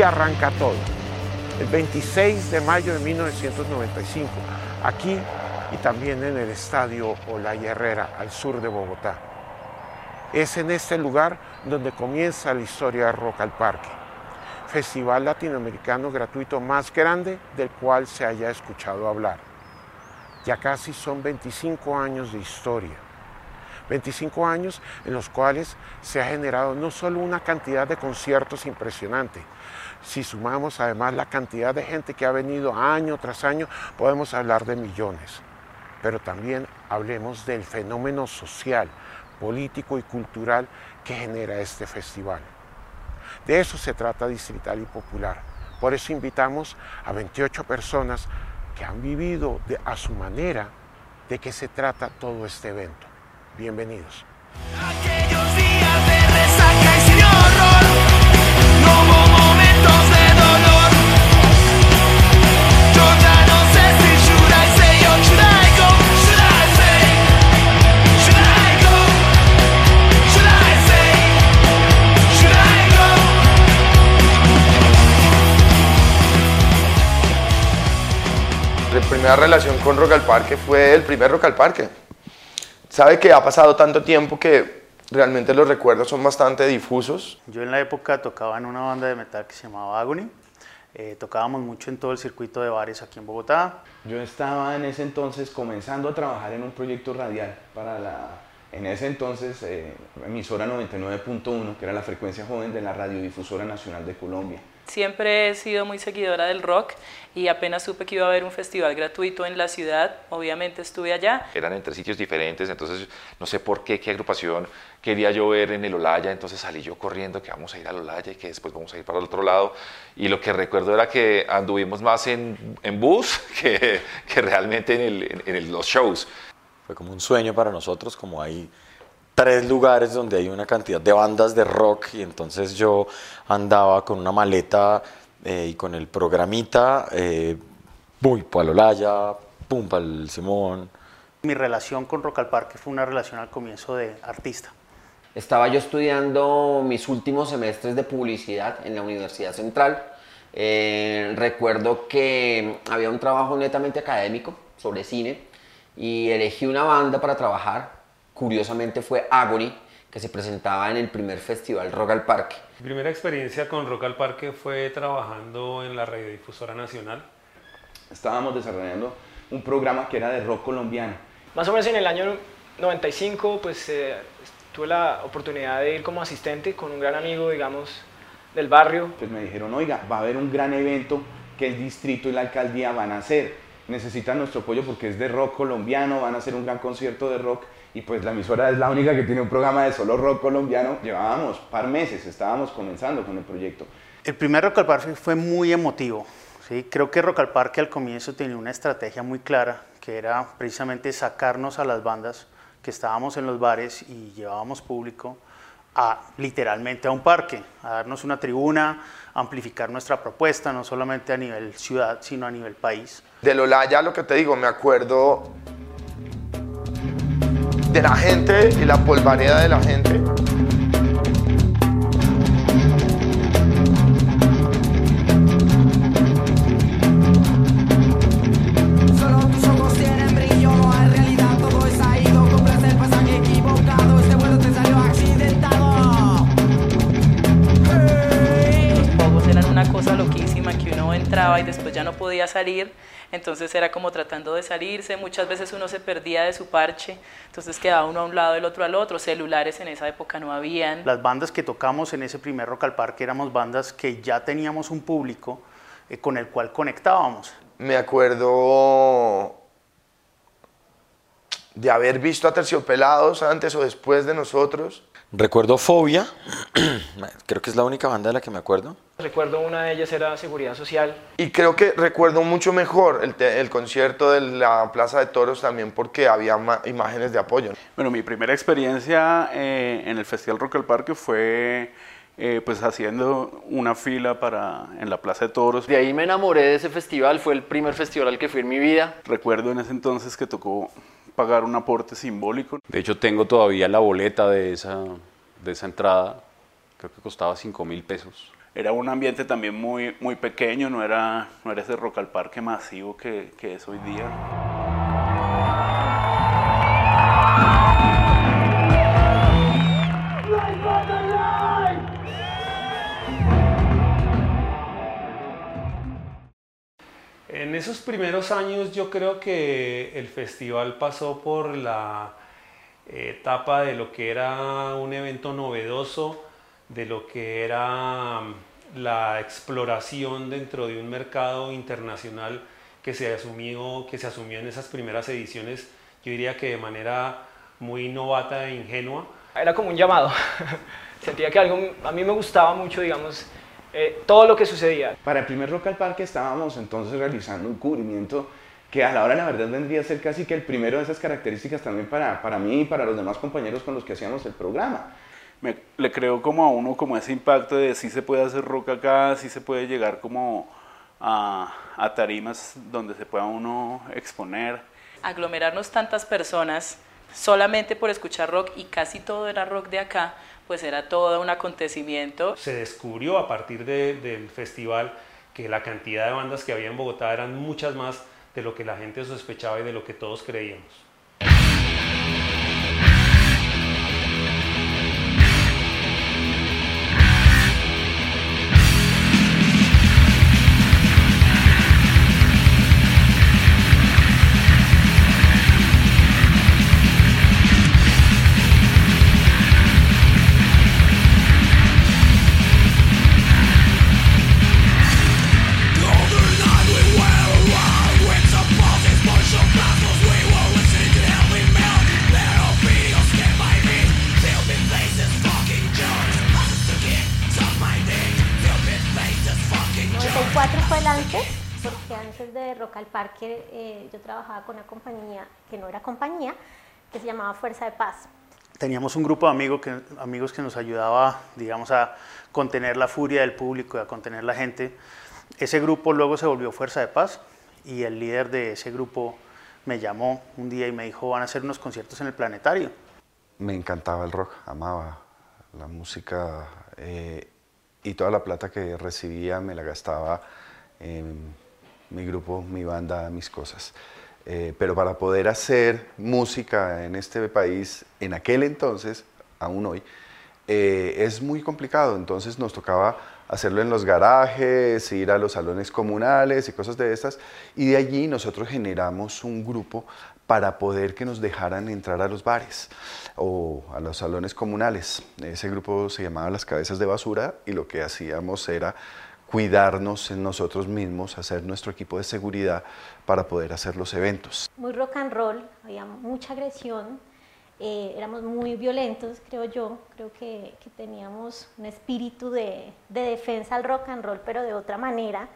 Arranca todo. El 26 de mayo de 1995, aquí y también en el estadio Olaya Herrera, al sur de Bogotá. Es en este lugar donde comienza la historia de Rock al Parque, festival latinoamericano gratuito más grande del cual se haya escuchado hablar. Ya casi son 25 años de historia 25 años en los cuales se ha generado no solo una cantidad de conciertos impresionante, si sumamos además la cantidad de gente que ha venido año tras año, podemos hablar de millones. Pero también hablemos del fenómeno social, político y cultural que genera este festival. De eso se trata Distrital y Popular. Por eso invitamos a 28 personas que han vivido a su manera de qué se trata todo este evento. Bienvenidos. Aquellos días de resaca y sin horror, no hubo momentos de dolor. Yo ya no sé si should I say or should I go, should I say, should I go, should I say, should I go. La primera relación con Rock al Parque fue el primer Rock al Parque sabe que ha pasado tanto tiempo que realmente los recuerdos son bastante difusos. Yo en la época tocaba en una banda de metal que se llamaba Agony. Eh, tocábamos mucho en todo el circuito de bares aquí en Bogotá. Yo estaba en ese entonces comenzando a trabajar en un proyecto radial para la, en ese entonces, eh, emisora 99.1, que era la frecuencia joven de la Radiodifusora Nacional de Colombia. Siempre he sido muy seguidora del rock y apenas supe que iba a haber un festival gratuito en la ciudad, obviamente estuve allá. Eran en tres sitios diferentes, entonces no sé por qué, qué agrupación quería yo ver en el Olaya, entonces salí yo corriendo que vamos a ir al Olaya y que después vamos a ir para el otro lado. Y lo que recuerdo era que anduvimos más en, en bus que, que, realmente en, el, en los shows. Fue como un sueño para nosotros, como ahí tres lugares donde hay una cantidad de bandas de rock y entonces yo andaba con una maleta eh, y con el programita, eh, voy para Lolaya, pum, para el Simón. Mi relación con Rock al Parque fue una relación al comienzo de artista. Estaba yo estudiando mis últimos semestres de publicidad en la Universidad Central. Eh, recuerdo que había un trabajo netamente académico sobre cine y elegí una banda para trabajar curiosamente fue Agony, que se presentaba en el primer festival Rock al Parque. Mi primera experiencia con Rock al Parque fue trabajando en la radiodifusora nacional. Estábamos desarrollando un programa que era de rock colombiano. Más o menos en el año 95, pues eh, tuve la oportunidad de ir como asistente con un gran amigo, digamos, del barrio. Pues me dijeron, oiga, va a haber un gran evento que el distrito y la alcaldía van a hacer. Necesitan nuestro apoyo porque es de rock colombiano, van a hacer un gran concierto de rock y pues la emisora es la única que tiene un programa de solo rock colombiano. Llevábamos par meses, estábamos comenzando con el proyecto. El primer Rock al Parque fue muy emotivo. ¿sí? Creo que Rock al Parque al comienzo tenía una estrategia muy clara, que era precisamente sacarnos a las bandas que estábamos en los bares y llevábamos público a literalmente a un parque, a darnos una tribuna, amplificar nuestra propuesta, no solamente a nivel ciudad, sino a nivel país. De Lola ya lo que te digo, me acuerdo de la gente y la polvareda de la gente. Solo tus ojos tienen brillo, no hay realidad, todo es ahí, no compras el pasaje equivocado, este vuelo te salió accidentado. Los pogos eran una cosa loquísima que uno entraba y después ya no podía salir entonces era como tratando de salirse, muchas veces uno se perdía de su parche, entonces quedaba uno a un lado, el otro al otro, celulares en esa época no habían. Las bandas que tocamos en ese primer Rock al Parque éramos bandas que ya teníamos un público eh, con el cual conectábamos. Me acuerdo de haber visto a Terciopelados antes o después de nosotros. Recuerdo Fobia, creo que es la única banda de la que me acuerdo. Recuerdo una de ellas era Seguridad Social. Y creo que recuerdo mucho mejor el, el concierto de la Plaza de Toros también porque había imágenes de apoyo. Bueno, mi primera experiencia eh, en el Festival Rock al Parque fue eh, pues haciendo una fila para, en la Plaza de Toros. De ahí me enamoré de ese festival, fue el primer festival al que fui en mi vida. Recuerdo en ese entonces que tocó pagar un aporte simbólico. De hecho, tengo todavía la boleta de esa, de esa entrada, creo que costaba 5 mil pesos. era un ambiente también muy, muy pequeño, no era, no era ese rock al parque masivo que, que es hoy día. En esos primeros años yo creo que el festival pasó por la etapa de lo que era un evento novedoso, de lo que era mm, la exploración dentro de un mercado internacional que se asumió, que se asumió en esas primeras ediciones, yo diría que de manera muy novata e ingenua. Era como un llamado. Sentía que algo, a mí me gustaba mucho, digamos, eh, todo lo que sucedía. Para el primer Rock al Parque estábamos entonces realizando un cubrimiento que a la hora la verdad vendría a ser casi que el primero de esas características también para, para mí y para los demás compañeros con los que hacíamos el programa. Me, le creo como a uno como ese impacto de si se puede hacer rock acá, si se puede llegar como a, a tarimas donde se pueda uno exponer. Aglomerarnos tantas personas solamente por escuchar rock y casi todo era rock de acá, pues era todo un acontecimiento. Se descubrió a partir de, del festival que la cantidad de bandas que había en Bogotá eran muchas más de lo que la gente sospechaba y de lo que todos creíamos. Trabajaba con una compañía que no era compañía, que se llamaba Fuerza de Paz. Teníamos un grupo de amigos que, amigos que nos ayudaba, digamos, a contener la furia del público y a contener la gente. Ese grupo luego se volvió Fuerza de Paz y el líder de ese grupo me llamó un día y me dijo, van a hacer unos conciertos en el planetario. Me encantaba el rock, amaba la música eh, y toda la plata que recibía me la gastaba en mi grupo, mi banda, mis cosas. Eh, pero para poder hacer música en este país, en aquel entonces, aún hoy, eh, es muy complicado. Entonces nos tocaba hacerlo en los garajes, ir a los salones comunales y cosas de estas. Y de allí nosotros generamos un grupo para poder que nos dejaran entrar a los bares o a los salones comunales. Ese grupo se llamaba Las Cabezas de Basura y lo que hacíamos era cuidarnos en nosotros mismos, hacer nuestro equipo de seguridad para poder hacer los eventos. Muy rock and roll, había mucha agresión, eh, éramos muy violentos, creo yo, creo que, que teníamos un espíritu de, de, defensa al rock and roll, pero de otra manera.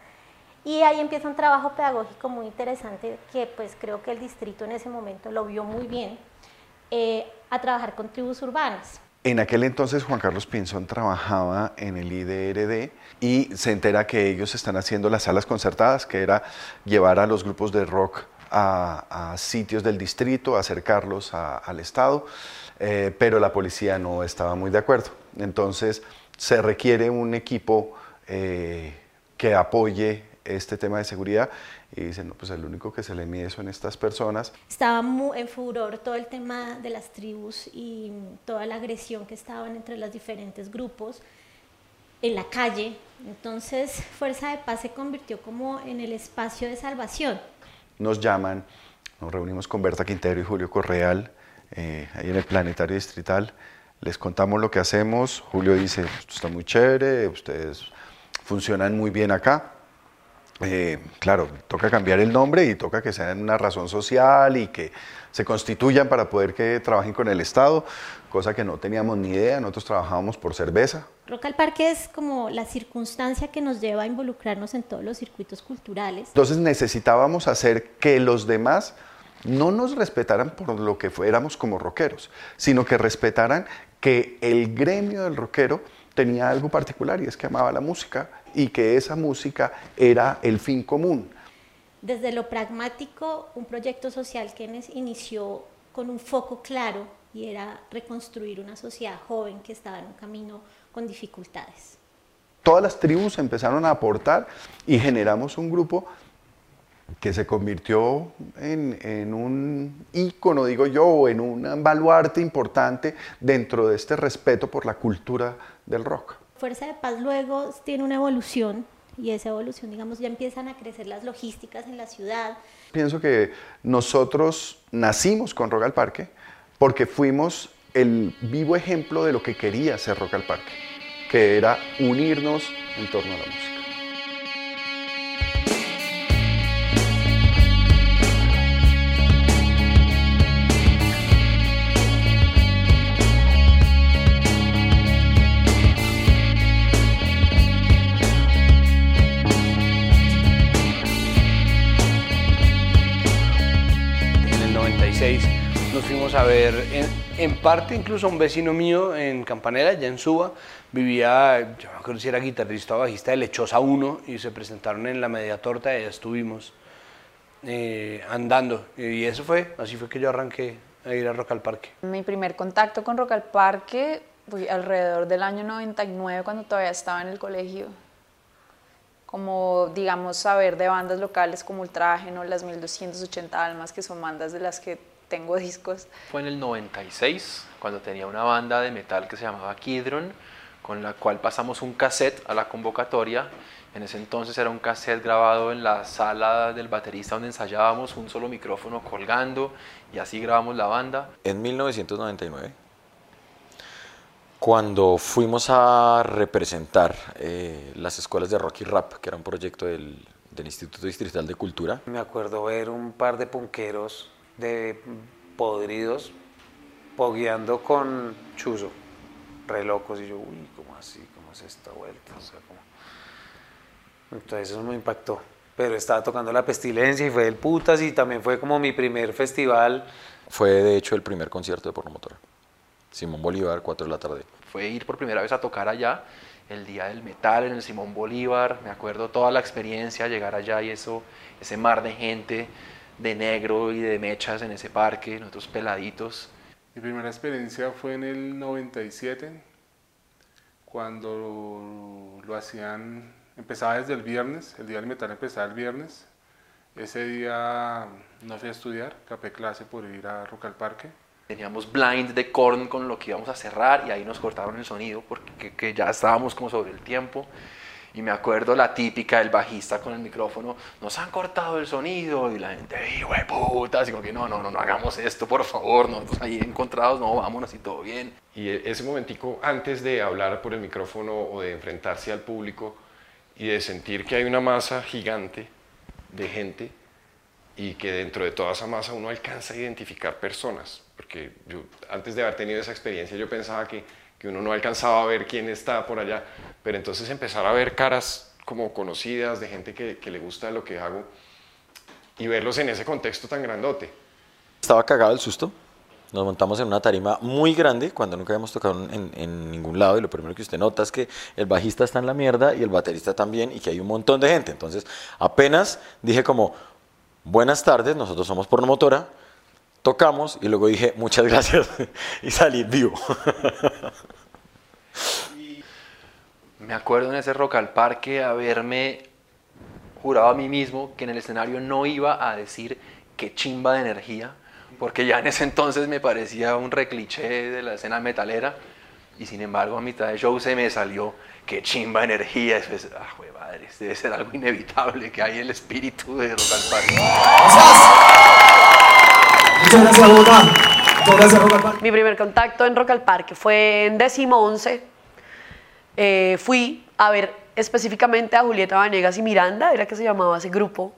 Y ahí empieza un trabajo pedagógico muy interesante que pues creo que el distrito en ese momento lo vio muy bien, eh, a trabajar con tribus urbanas. En aquel entonces Juan Carlos Pinzón trabajaba en el IDRD y se entera que ellos están haciendo las salas concertadas, que era llevar a los grupos de rock a, sitios del distrito, acercarlos al Estado, eh, pero la policía no estaba muy de acuerdo. Entonces se requiere un equipo eh, que apoye este tema de seguridad y dicen, no, pues el único que se le mide son estas personas. Estaba muy en furor todo el tema de las tribus y toda la agresión que estaban entre los diferentes grupos en la calle. Entonces, Fuerza de Paz se convirtió como en el espacio de salvación. Nos llaman, nos reunimos con Berta Quintero y Julio Correal, eh, ahí en el Planetario Distrital. Les contamos lo que hacemos. Julio dice, esto está muy chévere, ustedes funcionan muy bien acá eh, claro, toca cambiar el nombre y toca que sean una razón social y que se constituyan para poder que trabajen con el Estado, cosa que no teníamos ni idea, nosotros trabajábamos por cerveza. Rock al Parque es como la circunstancia que nos lleva a involucrarnos en todos los circuitos culturales. Entonces necesitábamos hacer que los demás no nos respetaran por lo que fuéramos como rockeros, sino que respetaran que el gremio del rockero tenía algo particular y es que amaba la música y que esa música era el fin común. Desde lo pragmático, un proyecto social que inició con un foco claro y era reconstruir una sociedad joven que estaba en un camino con dificultades. todas las tribus empezaron a aportar y generamos un grupo que se convirtió en, en, un ícono, digo yo, en un baluarte importante dentro de este respeto por la cultura del rock. Fuerza de Paz luego tiene una evolución y esa evolución, digamos, ya empiezan a crecer las logísticas en la ciudad. Pienso que nosotros nacimos con Rock al Parque porque fuimos el vivo ejemplo de lo que quería ser Rock al Parque, que era unirnos en torno a la música. Fuimos a ver, en, parte incluso un vecino mío en Campanera, ya en Suba, vivía, yo no acuerdo si era guitarrista o bajista de Lechosa 1 y se presentaron en la media torta y ya estuvimos eh, andando. Y eso fue, así fue que yo arranqué a ir a Rock al Parque. Mi primer contacto con Rock al Parque fue alrededor del año 99 cuando todavía estaba en el colegio como digamos saber de bandas locales como Ultraje, ¿no? las 1280 almas que son bandas de las que tengo discos. Fue en el 96 cuando tenía una banda de metal que se llamaba Kidron con la cual pasamos un cassette a la convocatoria. En ese entonces era un cassette grabado en la sala del baterista donde ensayábamos, un solo micrófono colgando y así grabamos la banda. En 1999 cuando fuimos a representar eh, las escuelas de rock y rap, que era un proyecto del, del, Instituto Distrital de Cultura. Me acuerdo ver un par de punqueros de podridos pogueando con chuzo, re locos, y yo, uy, ¿cómo así? ¿Cómo es esta vuelta? O sea, Entonces eso me impactó. Pero estaba tocando La Pestilencia y fue el putas y también fue como mi primer festival. Fue de hecho el primer concierto de Pornomotora. Simón Bolívar, 4 de la tarde. Fue ir por primera vez a tocar allá, el día del metal en el Simón Bolívar, me acuerdo toda la experiencia, llegar allá y eso, ese mar de gente, de negro y de mechas en ese parque, nosotros peladitos. Mi primera experiencia fue en el 97, cuando lo hacían, empezaba desde el viernes, el día del metal empezaba el viernes. Ese día no fui a estudiar, capé clase por ir a Rock al Parque Teníamos blind de corn con lo que íbamos a cerrar y ahí nos cortaron el sonido porque que, ya estábamos como sobre el tiempo. Y me acuerdo la típica del bajista con el micrófono, nos han cortado el sonido y la gente, hijo de puta, así como que no, no, no, no hagamos esto, por favor, nosotros ahí encontrados, no, vámonos y todo bien. Y e, ese momentico antes de hablar por el micrófono o de enfrentarse al público y de sentir que hay una masa gigante de gente y que dentro de toda esa masa uno alcanza a identificar personas, porque yo antes de haber tenido esa experiencia yo pensaba que, que, uno no alcanzaba a ver quién está por allá, pero entonces empezar a ver caras como conocidas de gente que, que le gusta lo que hago y verlos en ese contexto tan grandote. Estaba cagado el susto. Nos montamos en una tarima muy grande cuando nunca habíamos tocado en, en, ningún lado y lo primero que usted nota es que el bajista está en la mierda y el baterista también y que hay un montón de gente. Entonces apenas dije como, buenas tardes, nosotros somos Pornomotora, tocamos y luego dije muchas gracias y salí vivo. Me acuerdo en ese Rock al Parque haberme jurado a mí mismo que en el escenario no iba a decir que chimba de energía, porque ya en ese entonces me parecía un recliché de la escena metalera, y sin embargo a mitad de show se me salió que chimba de energía, eso es, ah, debe ser algo inevitable que hay el espíritu de Rock al Parque. Muchas gracias, Mi primer contacto en Rock al Parque fue en décimo once. Eh, fui a ver específicamente a Julieta Vanegas y Miranda, era que se llamaba ese grupo,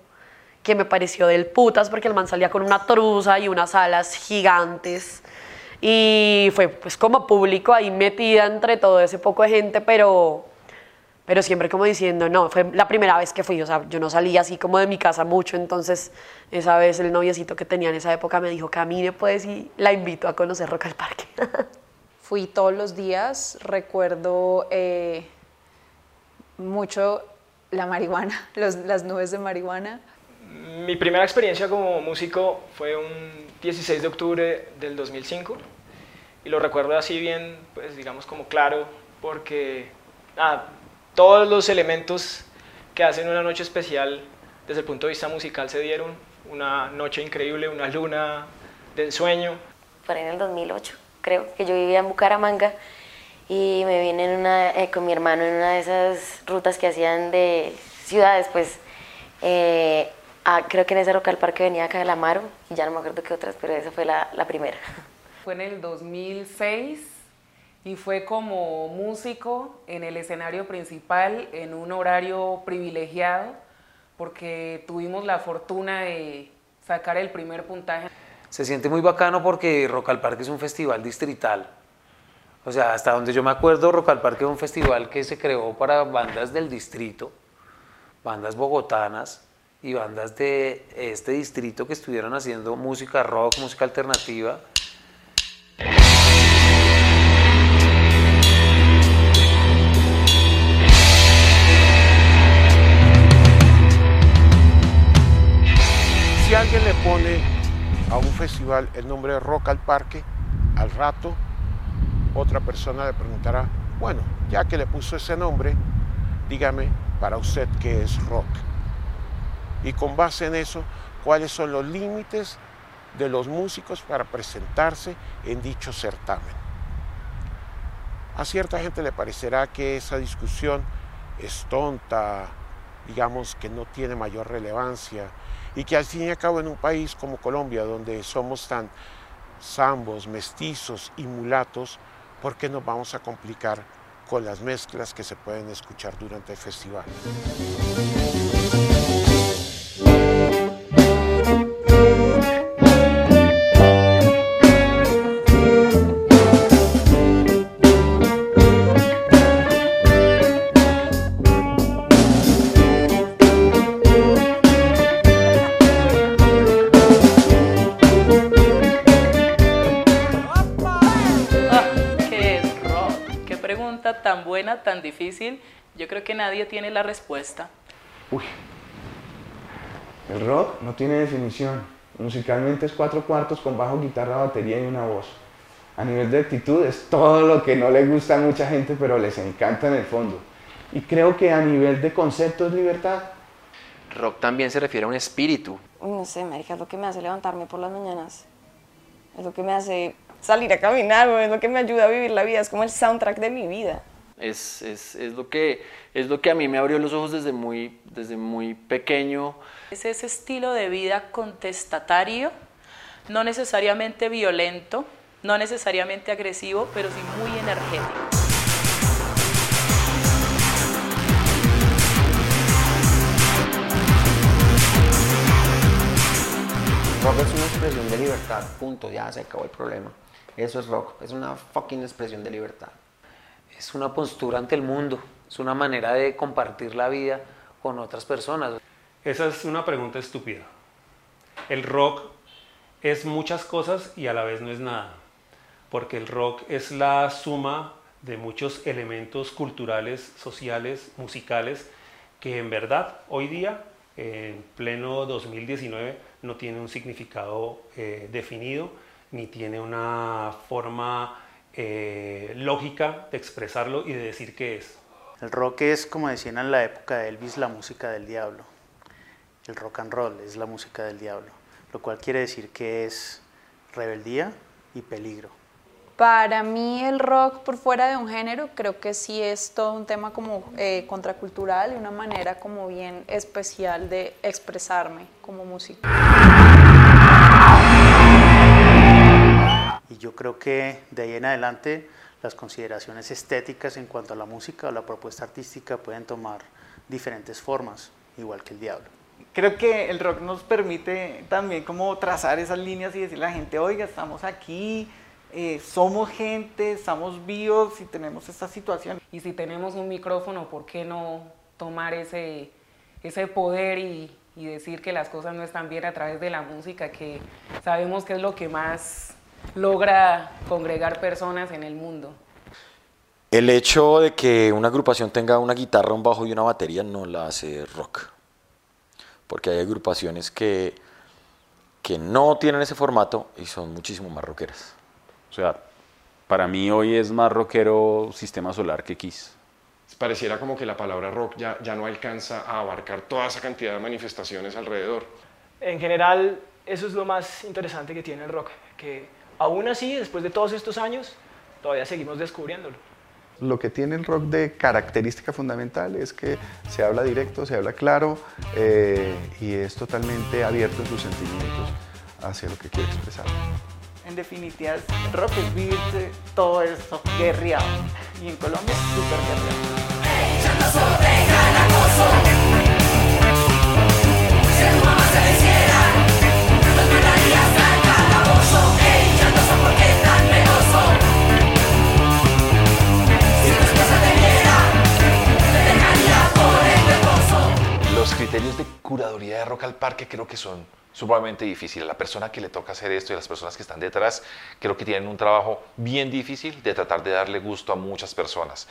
que me pareció del putas porque el man salía con una truza y unas alas gigantes. Y fue pues como público ahí metida entre todo ese poco de gente, pero pero siempre como diciendo, no, fue la primera vez que fui, o sea, yo no salía así como de mi casa mucho, entonces esa vez el noviecito que tenía en esa época me dijo, camine pues y la invito a conocer Roca al Parque. Fui todos los días, recuerdo eh, mucho la marihuana, las nubes de marihuana. Mi primera experiencia como músico fue un 16 de octubre del 2005 y lo recuerdo así bien, pues digamos como claro, porque todos los elementos que hacen una noche especial desde el punto de vista musical se dieron. Una noche increíble, una luna del sueño. Por ahí en el 2008, creo que yo vivía en Bucaramanga y me vine en una, eh, con mi hermano en una de esas rutas que hacían de ciudades, pues eh, creo que en ese Rock al Parque venía Calamaro y ya no me acuerdo qué otras, pero esa fue la, la primera. Fue en el 2006 y fue como músico en el escenario principal en un horario privilegiado porque tuvimos la fortuna de sacar el primer puntaje. Se siente muy bacano porque Rock al Parque es un festival distrital. O sea, hasta donde yo me acuerdo, Rock al Parque es un festival que se creó para bandas del distrito, bandas bogotanas y bandas de este distrito que estuvieron haciendo música rock, música alternativa. Alguien le pone a un festival el nombre de Rock al Parque, al rato otra persona le preguntará, bueno, ya que le puso ese nombre, dígame para usted qué es rock. Y con base en eso, cuáles son los límites de los músicos para presentarse en dicho certamen. A cierta gente le parecerá que esa discusión es tonta, digamos que no tiene mayor relevancia, y que al fin y al cabo en un país como Colombia, donde somos tan zambos, mestizos y mulatos, ¿por qué nos vamos a complicar con las mezclas que se pueden escuchar durante el festival? Difícil, yo creo que nadie tiene la respuesta. Uy, el rock no tiene definición. Musicalmente es cuatro cuartos con bajo, guitarra, batería y una voz. A nivel de actitud es todo lo que no le gusta a mucha gente, pero les encanta en el fondo. Y creo que a nivel de concepto es libertad. Rock también se refiere a un espíritu. no sé, marica, es lo que me hace levantarme por las mañanas. Es lo que me hace salir a caminar, es lo que me ayuda a vivir la vida, es como el soundtrack de mi vida. Es, es, es, lo que, es lo que a mí me abrió los ojos desde muy, desde muy pequeño. Es ese estilo de vida contestatario, no necesariamente violento, no necesariamente agresivo, pero sí muy energético. Rock es una expresión de libertad, punto, ya se acabó el problema. Eso es rock, es una fucking expresión de libertad es una postura ante el mundo, es una manera de compartir la vida con otras personas. Esa es una pregunta estúpida. El rock es muchas cosas y a la vez no es nada, porque el rock es la suma de muchos elementos culturales, sociales, musicales, que en verdad hoy día, en pleno 2019, no tiene un significado eh, definido, ni tiene una forma eh, lógica de expresarlo y de decir qué es. El rock es, como decían en la época de Elvis, la música del diablo. El rock and roll es la música del diablo, lo cual quiere decir que es rebeldía y peligro. Para mí el rock por fuera de un género creo que sí es todo un tema como eh, contracultural y una manera como bien especial de expresarme como músico. Y yo creo que de ahí en adelante las consideraciones estéticas en cuanto a la música o la propuesta artística pueden tomar diferentes formas, igual que el diablo. Creo que el rock nos permite también como trazar esas líneas y decirle a la gente, oiga, estamos aquí, eh, somos gente, estamos vivos y tenemos esta situación. Y si tenemos un micrófono, ¿por qué no tomar ese, ese poder y, y decir que las cosas no están bien a través de la música, que sabemos que es lo que más logra congregar personas en el mundo. El hecho de que una agrupación tenga una guitarra, un bajo y una batería no la hace rock. Porque hay agrupaciones que, que no tienen ese formato y son muchísimo más rockeras. O sea, para mí hoy es más rockero Sistema Solar que Kiss. pareciera como que la palabra rock ya, ya no alcanza a abarcar toda esa cantidad de manifestaciones alrededor. En general, eso es lo más interesante que tiene el rock, que aún así, después de todos estos años, todavía seguimos descubriéndolo. Lo que tiene el rock de característica fundamental es que se habla directo, se habla claro eh, y es totalmente abierto en sus sentimientos hacia lo que quiere expresar. En definitiva, el rock es vivirse todo eso guerreado. Y en Colombia, súper guerreado. Los criterios de curaduría de Rock al Parque creo que son sumamente difíciles. La persona que le toca hacer esto y las personas que están detrás creo que tienen un trabajo bien difícil de tratar de darle gusto a muchas personas.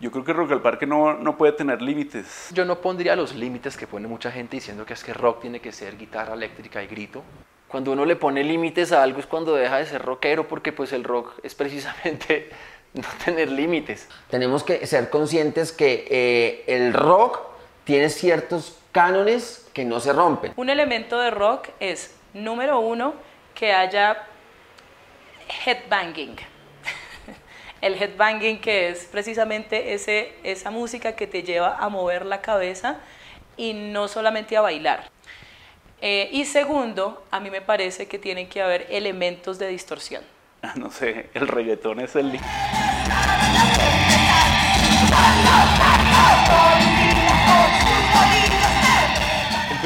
Yo creo que Rock al Parque no, no puede tener límites. Yo no pondría los límites que pone mucha gente diciendo que es que rock tiene que ser guitarra eléctrica y grito. Cuando uno le pone límites a algo es cuando deja de ser rockero porque pues el rock es precisamente no tener límites. Tenemos que ser conscientes que eh, el rock tiene ciertos cánones que no se rompen. Un elemento de rock es, número uno, que haya headbanging. El headbanging que es precisamente ese, esa música que te lleva a mover la cabeza y no solamente a bailar. Eh, y segundo, a mí me parece que tienen que haber elementos de distorsión. No sé, el reggaetón es el...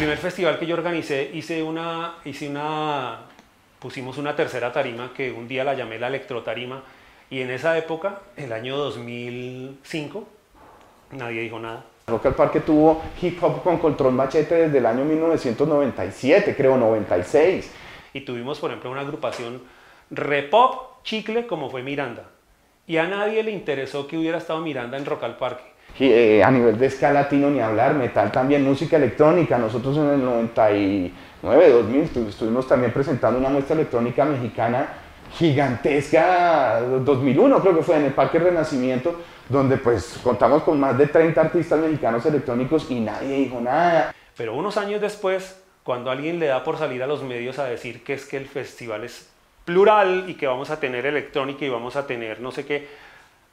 El primer festival que yo organicé hice una, hice una, pusimos una tercera tarima que un día la llamé la electrotarima y en esa época, el año 2005, nadie dijo nada. Rock al Parque tuvo hip hop con control machete desde el año 1997, creo, 96. Y tuvimos, por ejemplo, una agrupación repop chicle como fue Miranda. Y a nadie le interesó que hubiera estado Miranda en Rock al Parque. Eh, a nivel de ska latino ni hablar, metal también, música electrónica. Nosotros en el 99, 2000 estu- estuvimos también presentando una muestra electrónica mexicana gigantesca, 2001 creo que fue en el Parque Renacimiento, donde pues contamos con más de 30 artistas mexicanos electrónicos y nadie dijo nada. Pero unos años después, cuando alguien le da por salir a los medios a decir que es que el festival es plural y que vamos a tener electrónica y vamos a tener no sé qué,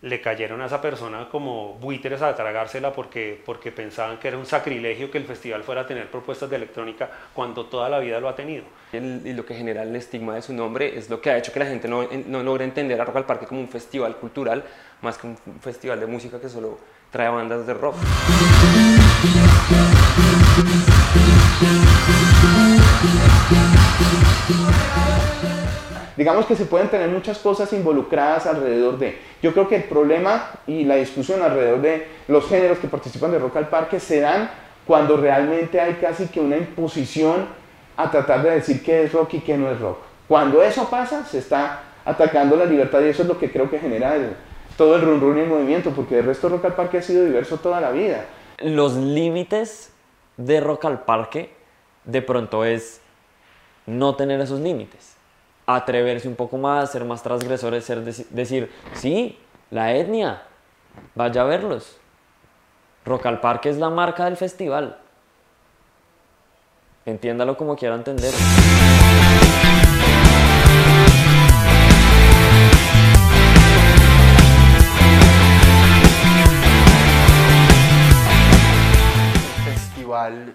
le cayeron a esa persona como buitres a tragársela porque, porque pensaban que era un sacrilegio que el festival fuera a tener propuestas de electrónica cuando toda la vida lo ha tenido. Y lo que genera el estigma de su nombre es lo que ha hecho que la gente no, no logre entender a Rock al Parque como un festival cultural más que un festival de música que solo trae bandas de rock. Digamos que se pueden tener muchas cosas involucradas alrededor de. Yo creo que el problema y la discusión alrededor de los géneros que participan de Rock al Parque se dan cuando realmente hay casi que una imposición a tratar de decir qué es rock y qué no es rock. Cuando eso pasa, se está atacando la libertad y eso es lo que creo que genera el- todo el run run y el movimiento, porque el resto Rock al Parque ha sido diverso toda la vida. Los límites de Rock al Parque de pronto es no tener esos límites. Atreverse un poco más, ser más transgresores, ser deci- decir, sí, la etnia, vaya a verlos. Rock al Parque es la marca del festival. Entiéndalo como quiera entender. festival,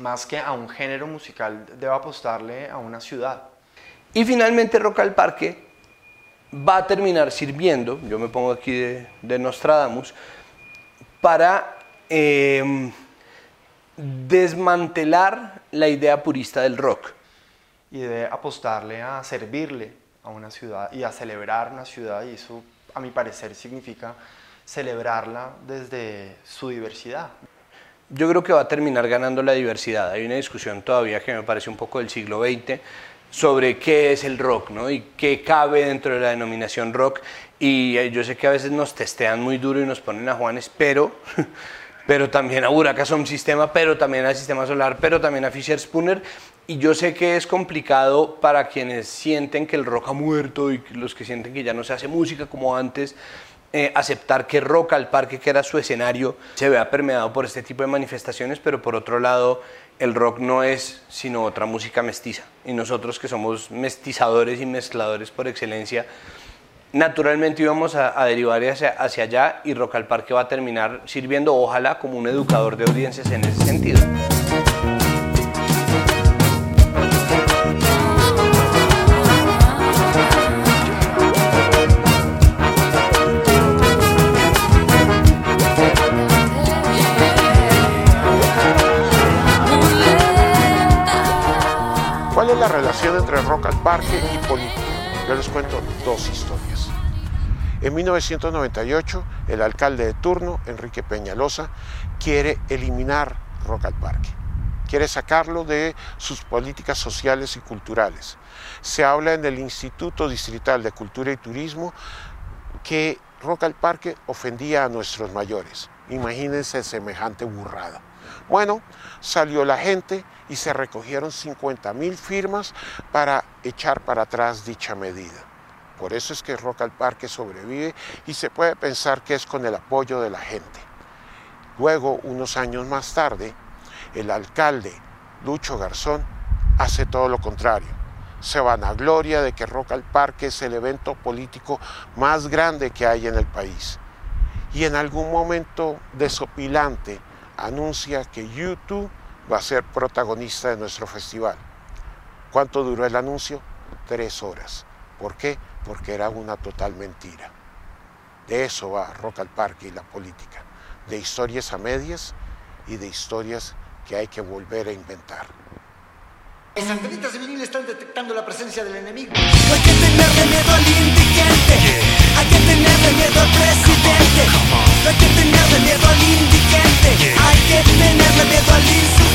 más que a un género musical, debe apostarle a una ciudad. Y finalmente Rock al Parque va a terminar sirviendo, yo me pongo aquí de, de Nostradamus, para eh, desmantelar la idea purista del rock. Y debe apostarle a servirle a una ciudad y a celebrar una ciudad, y eso, a mi parecer, significa celebrarla desde su diversidad. Yo creo que va a terminar ganando la diversidad. Hay una discusión todavía que me parece un poco del siglo XX sobre qué es el rock, ¿no? Y qué cabe dentro de la denominación rock. Y eh, yo sé que a veces nos testean muy duro y nos ponen a Juanes, pero, pero también a Buraca Sound Sistema, pero también al Sistema Solar, pero también a Fisher Spooner. Y yo sé que es complicado para quienes sienten que el rock ha muerto y los que sienten que ya no se hace música como antes, eh, aceptar que Rock al Parque, que era su escenario, se vea permeado por este tipo de manifestaciones, pero por otro lado, el rock no es sino otra música mestiza. Y nosotros que somos mestizadores y mezcladores por excelencia, naturalmente íbamos a, a derivar hacia, hacia allá y Rock al Parque va a terminar sirviendo, ojalá, como un educador de audiencias en ese sentido. Parque política? Yo les cuento dos historias. En 1998, el alcalde de turno, Enrique Peñalosa, quiere eliminar Rock al Parque. Quiere sacarlo de sus políticas sociales y culturales. Se habla en el Instituto Distrital de Cultura y Turismo que Rock al Parque ofendía a nuestros mayores. Imagínense semejante burrada. Bueno, salió la gente y se recogieron 50 mil firmas para echar para atrás dicha medida. Por eso es que Rock al Parque sobrevive y se puede pensar que es con el apoyo de la gente. Luego, unos años más tarde, el alcalde Lucho Garzón hace todo lo contrario. Se vanagloria de que Rock al Parque es el evento político más grande que hay en el país. Y en algún momento desopilante anuncia que YouTube va a ser protagonista de nuestro festival. ¿Cuánto duró el anuncio? Tres horas. ¿Por qué? Porque era una total mentira. De eso va Rock al Parque y la política. De historias a medias y de historias que hay que volver a inventar. Las antenitas de vinil están detectando la presencia del enemigo. No hay que tenerle miedo al indigente. Hay que tenerle miedo al presidente. No hay que tenerle miedo al indigente. Hay que tenerle miedo al insurgente.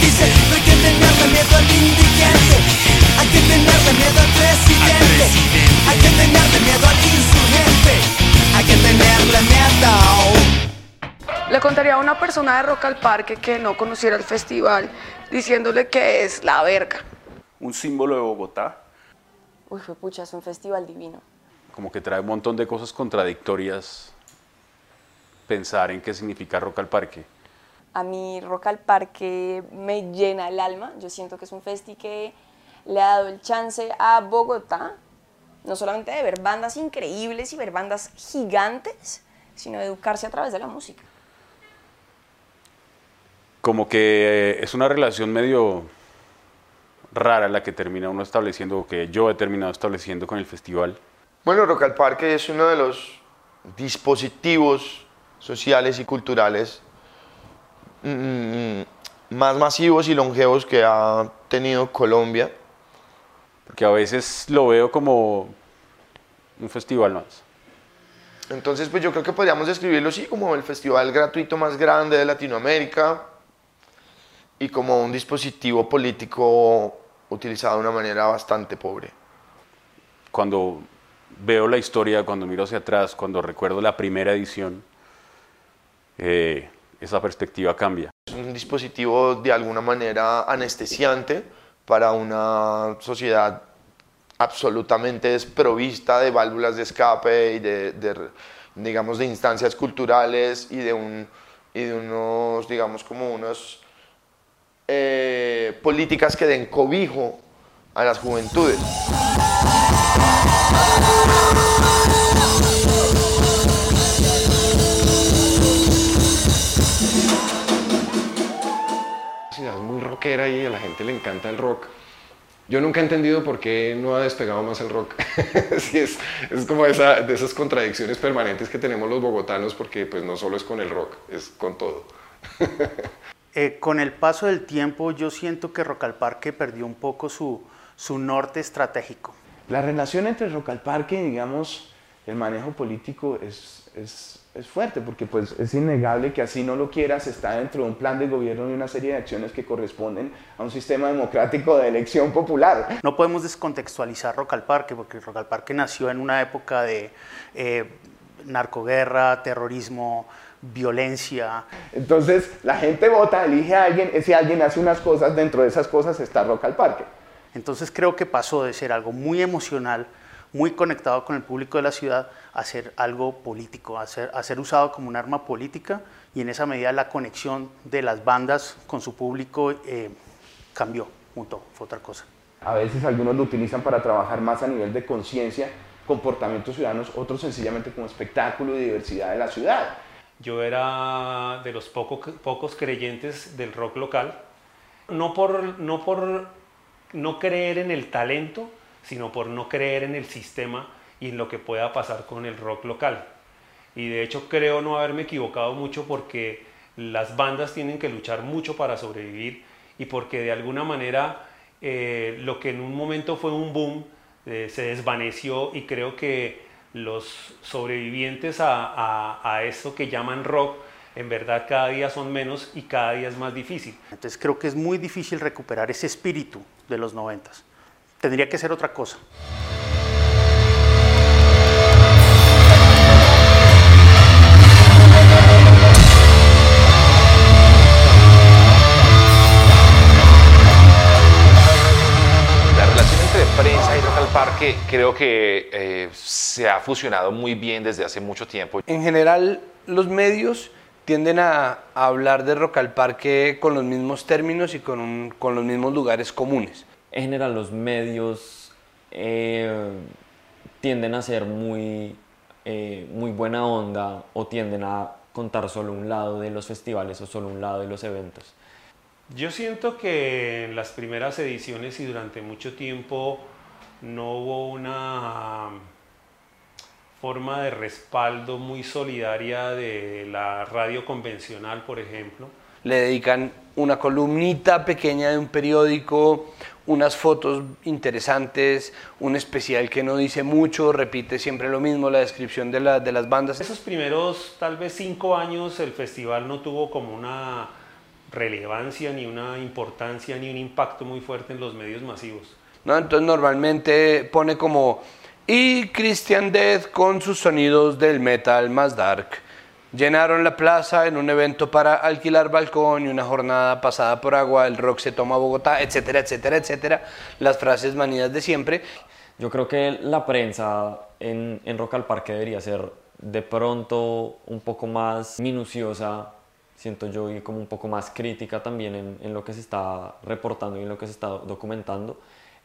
Dice, no hay que tenerle miedo al indigente. Hay que tenerle miedo al presidente. Hay que tenerle miedo al insurgente. Hay que tenerle miedo. Le contaría a una persona de Rock al Parque que no conociera el festival diciéndole que es la verga. Un símbolo de Bogotá, Uy, fue pucha, es un festival divino. como que trae un montón de cosas contradictorias pensar en qué significa Rock al Parque. A mí Rock al Parque me llena el alma. Yo siento que es un festi que le ha dado el chance a Bogotá, no solamente de ver bandas increíbles y ver bandas gigantes, sino de educarse a través de la música. Como que es una relación medio rara la que termina uno estableciendo, o que yo he terminado estableciendo con el festival. Bueno, Rock al Parque es uno de los dispositivos sociales y culturales más masivos y longevos que ha tenido Colombia. Porque a veces lo veo como un festival más. Entonces, pues yo creo que podríamos describirlo así como el festival gratuito más grande de Latinoamérica y como un dispositivo político utilizado de una manera bastante pobre. Cuando veo la historia, cuando miro hacia atrás, cuando recuerdo la primera edición, eh, esa perspectiva cambia. Es un dispositivo de alguna manera anestesiante para una sociedad absolutamente desprovista de válvulas de escape y de, digamos, de instancias culturales y de, un, y de unos, digamos, como unos eh, políticas que den cobijo a las juventudes. Rockera y a la gente le encanta el rock. Yo nunca he entendido por qué no ha despegado más el rock. sí, es, es como esa, de esas contradicciones permanentes que tenemos los bogotanos, porque pues no solo es con el rock, es con todo. Eh, con el paso del tiempo yo siento que Rock al Parque perdió un poco su, su norte estratégico. La relación entre Rock al Parque y, digamos, el manejo político es, es, es fuerte, porque pues es innegable que así no lo quieras, está dentro de un plan de gobierno y una serie de acciones que corresponden a un sistema democrático de elección popular. No podemos descontextualizar Rock al Parque, porque Rock al Parque nació en una época de eh, narcoguerra, terrorismo, violencia. Entonces la gente vota, elige a alguien, ese alguien hace unas cosas, dentro de esas cosas está Rock al Parque. Entonces creo que pasó de ser algo muy emocional, muy conectado con el público de la ciudad a ser algo político, a ser, a ser usado como un arma política y en esa medida la conexión de las bandas con su público eh, cambió, mutó, fue otra cosa. A veces algunos lo utilizan para trabajar más a nivel de conciencia, comportamientos ciudadanos, otros sencillamente como espectáculo y diversidad de la ciudad. Yo era de los pocos creyentes del rock local, no por, no por no creer en el talento, sino por no creer en el sistema y en lo que pueda pasar con el rock local. Y de hecho creo no haberme equivocado mucho porque las bandas tienen que luchar mucho para sobrevivir y porque de alguna manera eh, lo que en un momento fue un boom eh, se desvaneció y creo que los sobrevivientes a, a, eso que llaman rock, en verdad cada día son menos y cada día es más difícil. Entonces creo que es muy difícil recuperar ese espíritu de los noventas. Tendría que ser otra cosa. Parque creo que eh, se ha fusionado muy bien desde hace mucho tiempo. En general, los medios tienden a, hablar de Rock al Parque con los mismos términos y con, con los mismos lugares comunes. En general, los medios eh, tienden a ser muy, eh, muy buena onda o tienden a contar solo un lado de los festivales o solo un lado de los eventos. Yo siento que en las primeras ediciones y durante mucho tiempo no hubo una forma de respaldo muy solidaria de la radio convencional, por ejemplo. Le dedican una columnita pequeña de un periódico, unas fotos interesantes, un especial que no dice mucho, repite siempre lo mismo, la descripción de, de las bandas. Esos primeros tal vez cinco años el festival no tuvo como una relevancia, ni una importancia, ni un impacto muy fuerte en los medios masivos. Entonces normalmente pone como y Christian Death con sus sonidos del metal más dark. Llenaron la plaza en un evento para alquilar balcón y una jornada pasada por agua, el rock se toma Bogotá, etcétera, etcétera, etcétera. Las frases manidas de siempre. Yo creo que la prensa en, en Rock al Parque debería ser de pronto un poco más minuciosa, siento yo, y como un poco más crítica también en, en lo que se está reportando y en lo que se está documentando.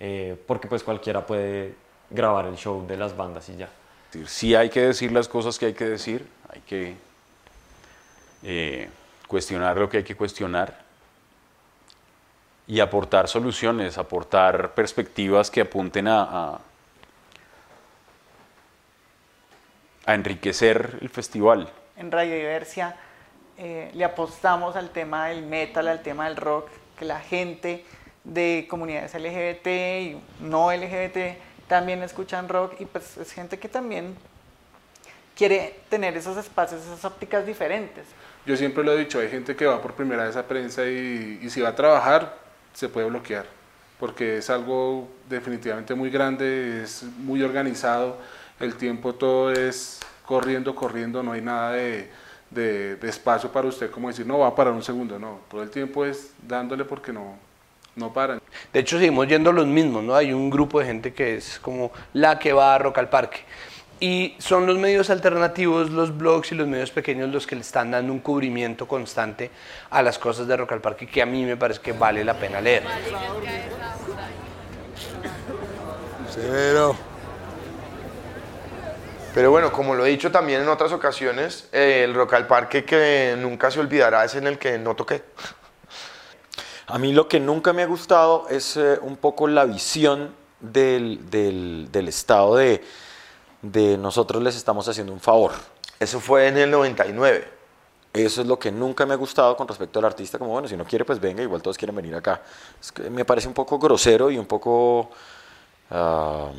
Eh, porque pues cualquiera puede grabar el show de las bandas y ya. Sí hay que decir las cosas que hay que decir, hay que eh, cuestionar lo que hay que cuestionar y aportar soluciones, aportar perspectivas que apunten a, a, enriquecer el festival. En Radio Diversia eh, le apostamos al tema del metal, al tema del rock, que la gente de comunidades LGBT y no LGBT también escuchan rock y pues es gente que también quiere tener esos espacios, esas ópticas diferentes. Yo siempre lo he dicho, hay gente que va por primera vez a prensa y, y si va a trabajar se puede bloquear, porque es algo definitivamente muy grande, es muy organizado, el tiempo todo es corriendo, corriendo, no hay nada de, de, de espacio para usted como decir, no, va a parar un segundo, no, todo el tiempo es dándole porque no, no paran. De hecho, seguimos yendo los mismos, ¿no? Hay un grupo de gente que es como la que va a Rock al Parque. Y son los medios alternativos, los blogs y los medios pequeños los que le están dando un cubrimiento constante a las cosas de Rock al Parque que a mí me parece que vale la pena leer. Cero. Pero bueno, como lo he dicho también en otras ocasiones, eh, el Rock al Parque que nunca se olvidará es en el que no toqué. A mí lo que nunca me ha gustado es eh, un poco la visión del, del, del Estado de, de nosotros les estamos haciendo un favor. Eso fue en el 99. Eso es lo que nunca me ha gustado con respecto al artista, como bueno, si no quiere, pues venga, igual todos quieren venir acá. Es que me parece un poco grosero y un poco... Uh,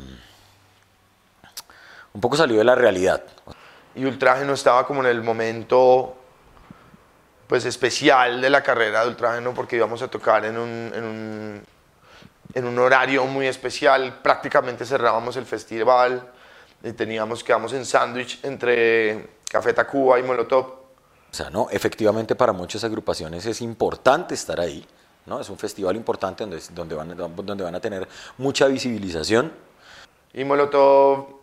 un poco salido de la realidad. Y Ultraje no estaba como en el momento pues especial de la carrera de Ultrageno porque íbamos a tocar en un, en un, en un horario muy especial, prácticamente cerrábamos el festival, y teníamos, quedamos en sándwich entre Café Tacuba y Molotov. O sea, no, efectivamente para muchas agrupaciones es importante estar ahí, ¿no? Es un festival importante donde, donde, van, donde van a tener mucha visibilización. y Molotov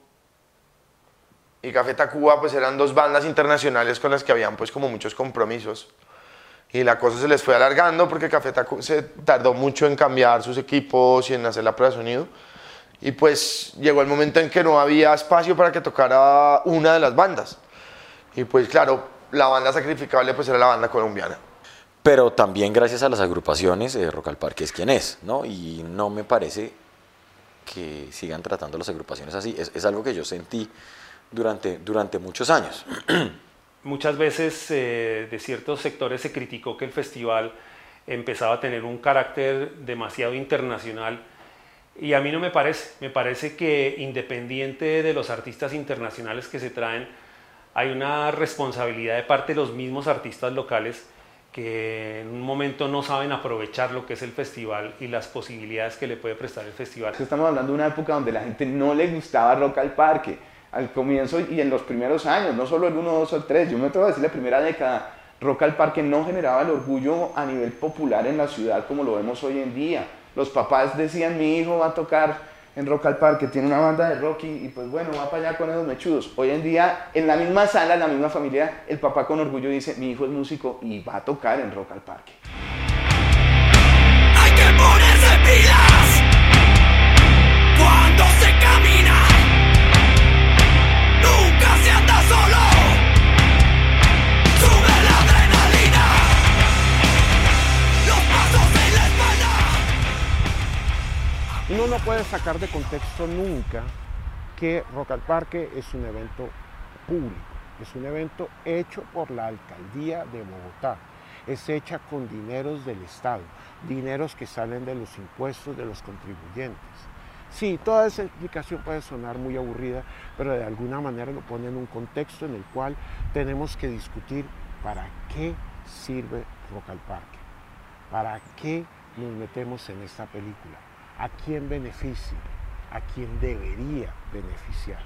y Café Tacuba pues eran dos bandas internacionales con las que habían pues como muchos compromisos. Y la cosa se les fue alargando porque Café Tacuba se tardó mucho en cambiar sus equipos y en hacer la prueba de sonido. Y pues llegó el momento en que no había espacio para que tocara una de las bandas. Y pues claro, la banda sacrificable pues era la banda colombiana. Pero también gracias a las agrupaciones, eh, Rock Parque es quien es, ¿no? Y no me parece que sigan tratando las agrupaciones así. Es, es algo que yo sentí durante, durante muchos años. Muchas veces eh, de ciertos sectores se criticó que el festival empezaba a tener un carácter demasiado internacional y a mí no me parece. Me parece que independiente de los artistas internacionales que se traen, hay una responsabilidad de parte de los mismos artistas locales que en un momento no saben aprovechar lo que es el festival y las posibilidades que le puede prestar el festival. Estamos hablando de una época donde la gente no le gustaba Rock al Parque, al comienzo y en los primeros años, no solo el 1, 2 o el 3, yo me atrevo a decir la primera década, Rock al Parque no generaba el orgullo a nivel popular en la ciudad como lo vemos hoy en día. Los papás decían, mi hijo va a tocar en Rock al Parque, tiene una banda de rock y, pues bueno, va para allá con esos mechudos. Hoy en día, en la misma sala, en la misma familia, el papá con orgullo dice, mi hijo es músico y va a tocar en Rock al Parque. Hay que Uno no puede sacar de contexto nunca que Rock al Parque es un evento público, es un evento hecho por la alcaldía de Bogotá, es hecha con dineros del Estado, dineros que salen de los impuestos de los contribuyentes. Sí, toda esa explicación puede sonar muy aburrida, pero de alguna manera lo pone en un contexto en el cual tenemos que discutir para qué sirve Rock al Parque, para qué nos metemos en esta película, a quién beneficia, a quién debería beneficiar.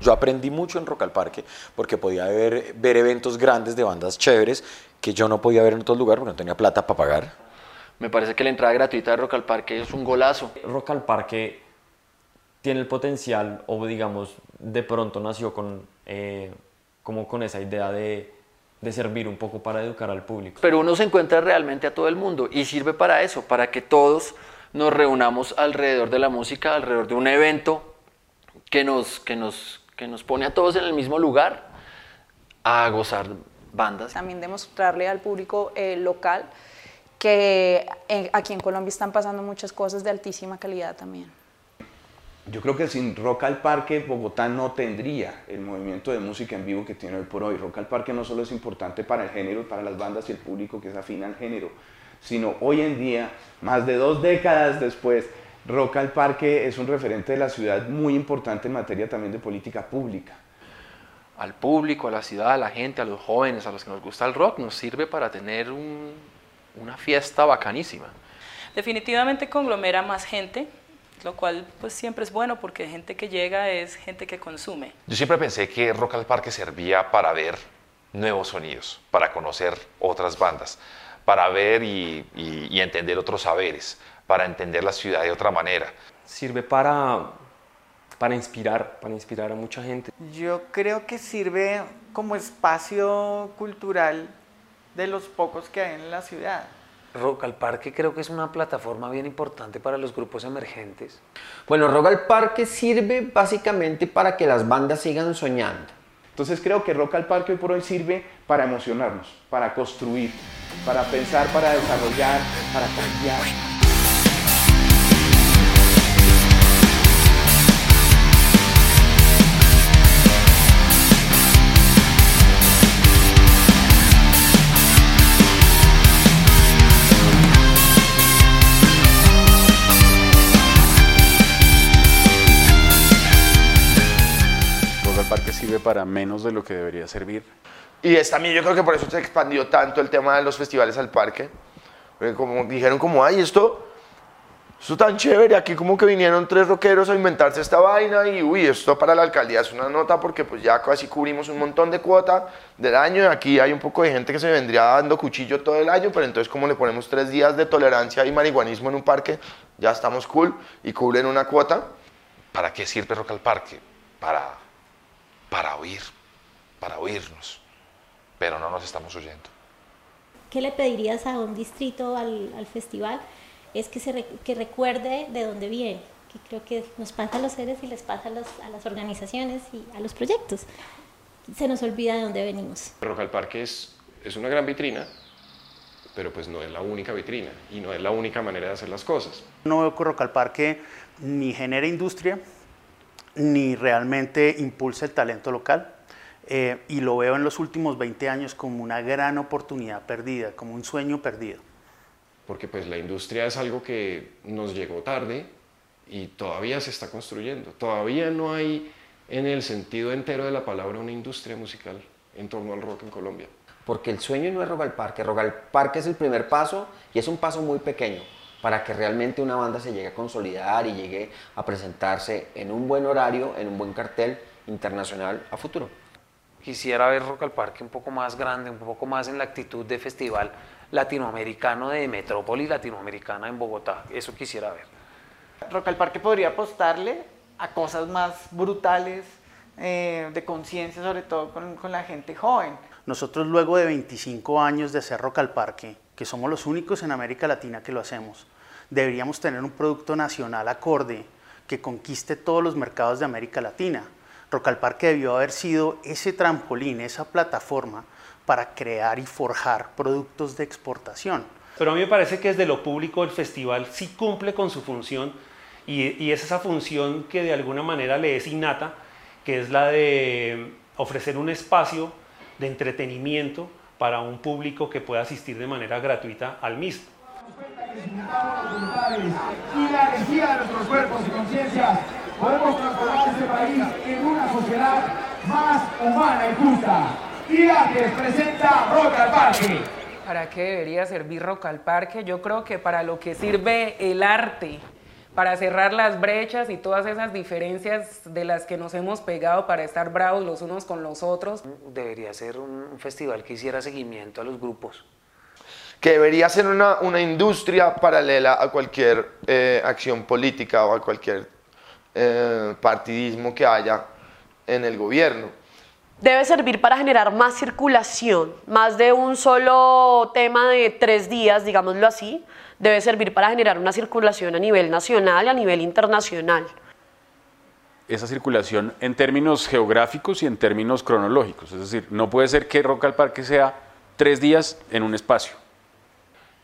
Yo aprendí mucho en Rock al Parque porque podía ver, ver eventos grandes de bandas chéveres que yo no podía ver en otros lugares porque no tenía plata para pagar. Me parece que la entrada gratuita de Rock al Parque es un golazo. Rock al Parque tiene el potencial, o digamos, de pronto nació con, eh, como con esa idea de, de servir un poco para educar al público. Pero uno se encuentra realmente a todo el mundo y sirve para eso, para que todos nos reunamos alrededor de la música, alrededor de un evento que nos, que nos, que nos pone a todos en el mismo lugar a gozar bandas. También demostrarle al público eh, local que eh, aquí en Colombia están pasando muchas cosas de altísima calidad también. Yo creo que sin Rock al Parque Bogotá no tendría el movimiento de música en vivo que tiene hoy por hoy. Rock al Parque no solo es importante para el género, para las bandas y el público que es afín al género, sino hoy en día, más de dos décadas después, Rock al Parque es un referente de la ciudad muy importante en materia también de política pública. Al público, a la ciudad, a la gente, a los jóvenes, a los que nos gusta el rock, nos sirve para tener un- una fiesta bacanísima. Definitivamente conglomera más gente, lo cual pues siempre es bueno porque gente que llega es gente que consume. Yo siempre pensé que Rock al Parque servía para ver nuevos sonidos, para conocer otras bandas, para ver y, y- y entender otros saberes, para entender la ciudad de otra manera. Sirve para, para inspirar, para inspirar a mucha gente. Yo creo que sirve como espacio cultural de los pocos que hay en la ciudad. Rock al Parque creo que es una plataforma bien importante para los grupos emergentes. Bueno, Rock al Parque sirve básicamente para que las bandas sigan soñando. Entonces creo que Rock al Parque hoy por hoy sirve para emocionarnos, para construir, para pensar, para desarrollar, para cambiar. Sirve para menos de lo que debería servir. Y es también yo creo que por eso se expandió tanto el tema de los festivales al parque. Porque como dijeron como, ay, esto, esto tan chévere, aquí como que vinieron tres rockeros a inventarse esta vaina y uy, esto para la alcaldía es una nota porque pues ya casi cubrimos un montón de cuota del año y aquí hay un poco de gente que se vendría dando cuchillo todo el año, pero entonces como le ponemos tres días de tolerancia y marihuanismo en un parque, ya estamos cool y cubren una cuota. ¿Para qué sirve Rock al Parque? Para, para oír, para oírnos, pero no nos estamos oyendo. ¿Qué le pedirías a un distrito al, al festival? Es que, se re- que recuerde de dónde viene, que creo que nos pasa a los seres y les pasa a, los- a las organizaciones y a los proyectos. Se nos olvida de dónde venimos. Rock al Parque es, es una gran vitrina, pero pues no es la única vitrina y no es la única manera de hacer las cosas. No veo que Rock al Parque ni genere industria, ni realmente impulse el talento local. eh, y lo veo en los últimos 20 años como una gran oportunidad perdida, como un sueño perdido. Porque pues la industria es algo que nos llegó tarde y todavía se está construyendo. Todavía no hay en el sentido entero de la palabra una industria musical en torno al rock en Colombia. Porque el sueño no es Rock al Parque, Rock al Parque es el primer paso y es un paso muy pequeño para que realmente una banda se llegue a consolidar y llegue a presentarse en un buen horario, en un buen cartel internacional a futuro. Quisiera ver Rock al Parque un poco más grande, un poco más en la actitud de festival latinoamericano de metrópoli latinoamericana en Bogotá. Eso quisiera ver. Rock al Parque podría apostarle a cosas más brutales, eh, de conciencia, sobre todo con, con la gente joven. Nosotros luego de 25 años de hacer Rock al Parque, que somos los únicos en América Latina que lo hacemos, deberíamos tener un producto nacional acorde que conquiste todos los mercados de América Latina. Rock al Parque debió haber sido ese trampolín, esa plataforma para crear y forjar productos de exportación. Pero a mí me parece que desde lo público el festival sí cumple con su función y, y es esa función que de alguna manera le es innata, que es la de ofrecer un espacio de entretenimiento para un público que pueda asistir de manera gratuita al mismo. y la más humana y justa. Presenta Rock al Parque. ¿Para qué debería servir Rock al Parque? Yo creo que para lo que sirve el arte, para cerrar las brechas y todas esas diferencias de las que nos hemos pegado para estar bravos los unos con los otros. Debería ser un, festival que hiciera seguimiento a los grupos. que debería ser una, una industria paralela a cualquier eh, acción política o a cualquier eh, partidismo que haya en el gobierno. Debe servir para generar más circulación, más de un solo tema de tres días, digámoslo así. Debe servir para generar una circulación a nivel nacional y a nivel internacional. esa circulación en términos geográficos y en términos cronológicos. Es decir, no puede ser que Rock al Parque sea tres días en un espacio.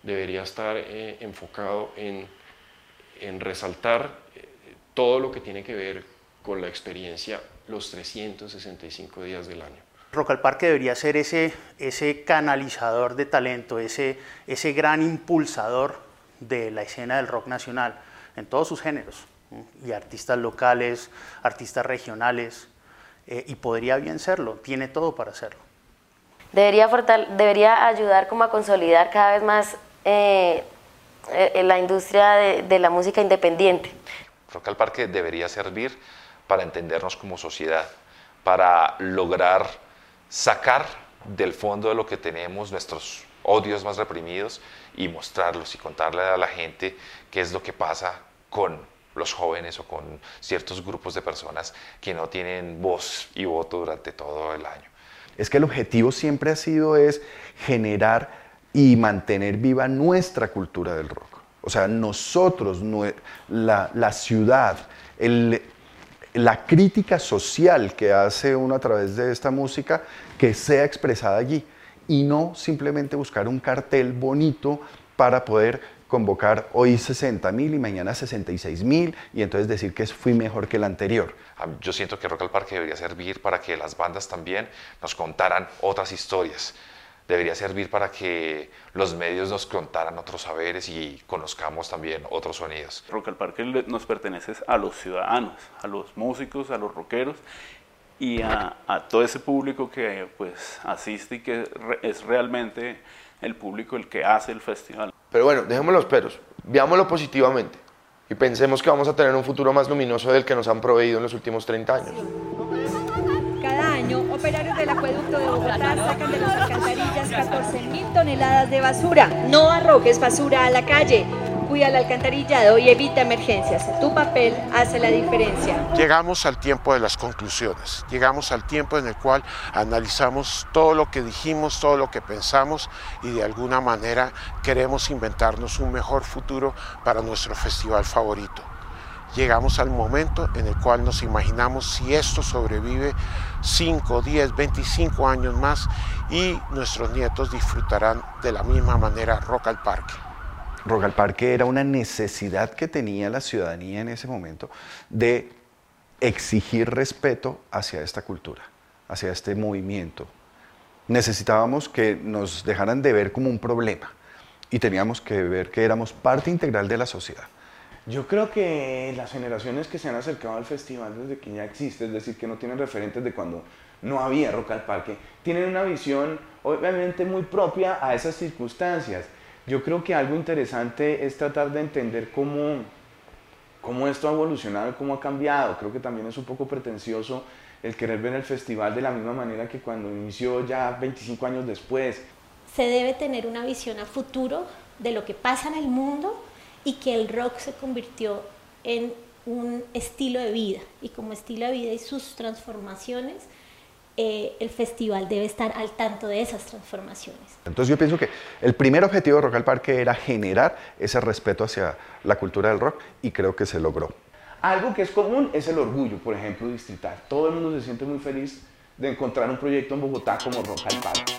Debería estar eh, enfocado en, en resaltar eh, todo lo que tiene que ver con la experiencia los 365 días del año. Rock al Parque debería ser ese, ese canalizador de talento, ese, ese gran impulsador de la escena del rock nacional en todos sus géneros, ¿no? y artistas locales, artistas regionales, eh, y podría bien serlo, tiene todo para hacerlo. Debería, fortale- debería ayudar como a consolidar cada vez más eh, eh, la industria de, de la música independiente. Rock al Parque debería servir para entendernos como sociedad, para lograr sacar del fondo de lo que tenemos nuestros odios más reprimidos y mostrarlos y contarle a la gente qué es lo que pasa con los jóvenes o con ciertos grupos de personas que no tienen voz y voto durante todo el año. Es que el objetivo siempre ha sido es generar y mantener viva nuestra cultura del rock. O sea, nosotros, la, la ciudad, el- la crítica social que hace uno a través de esta música, que sea expresada allí y no simplemente buscar un cartel bonito para poder convocar hoy 60 mil y mañana 66 mil y entonces decir que fui mejor que el anterior. A mí- Yo siento que Rock al Parque debería servir para que las bandas también nos contaran otras historias. Debería servir para que los medios nos contaran otros saberes y conozcamos también otros sonidos. Rock al Parque nos pertenece a los ciudadanos, a los músicos, a los rockeros y a, a todo ese público que pues asiste y que re- es realmente el público el que hace el festival. Pero bueno, dejemos los peros, veámoslo positivamente y pensemos que vamos a tener un futuro más luminoso del que nos han proveído en los últimos 30 años. Cada año, operarios del acueducto de Bogotá sacan de las alcantarillas 14.000 toneladas de basura. No arrojes basura a la calle. cuida el alcantarillado y evita emergencias. Tu papel hace la diferencia. Llegamos al tiempo de las conclusiones, llegamos al tiempo en el cual analizamos todo lo que dijimos, todo lo que pensamos y de alguna manera queremos inventarnos un mejor futuro para nuestro festival favorito. Llegamos al momento en el cual nos imaginamos si esto sobrevive 5, 10, 25 años más y nuestros nietos disfrutarán de la misma manera Rock al Parque. Rock al Parque era una necesidad que tenía la ciudadanía en ese momento de exigir respeto hacia esta cultura, hacia este movimiento. Necesitábamos que nos dejaran de ver como un problema y teníamos que ver que éramos parte integral de la sociedad. Yo creo que las generaciones que se han acercado al festival desde que ya existe, es decir, que no tienen referentes de cuando no había Rock al Parque, tienen una visión obviamente muy propia a esas circunstancias. Yo creo que algo interesante es tratar de entender cómo, cómo esto ha evolucionado, cómo ha cambiado. Creo que también es un poco pretencioso el querer ver el festival de la misma manera que cuando inició ya 25 años después. Se debe tener una visión a futuro de lo que pasa en el mundo y que el rock se convirtió en un estilo de vida y como estilo de vida y sus transformaciones, eh, el festival debe estar al tanto de esas transformaciones. Entonces yo pienso que el primer objetivo de Rock al Parque era generar ese respeto hacia la cultura del rock y creo que se logró. Algo que es común es el orgullo, por ejemplo, distrital. Todo el mundo se siente muy feliz de encontrar un proyecto en Bogotá como Rock al Parque.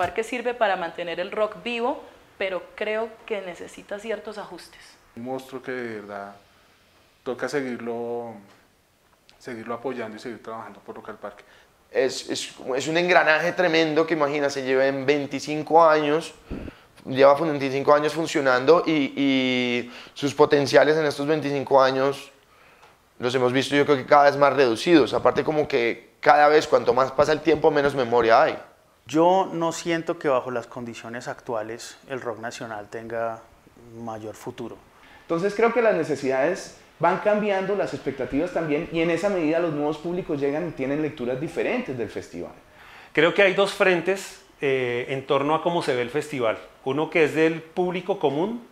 Parque sirve para mantener el rock vivo, pero creo que necesita ciertos ajustes. Un monstruo que de verdad toca seguirlo, seguirlo apoyando y seguir trabajando por Rock al Parque. Es, es, es un engranaje tremendo que imagina, se lleva en 25 años, lleva 25 años funcionando y, y sus potenciales en estos 25 años los hemos visto yo creo que cada vez más reducidos. Aparte como que cada vez cuanto más pasa el tiempo menos memoria hay. Yo no siento que bajo las condiciones actuales el rock nacional tenga mayor futuro. Entonces creo que las necesidades van cambiando, las expectativas también, y en esa medida los nuevos públicos llegan y tienen lecturas diferentes del festival. Creo que hay dos frentes eh, en torno a cómo se ve el festival. Uno que es del público común,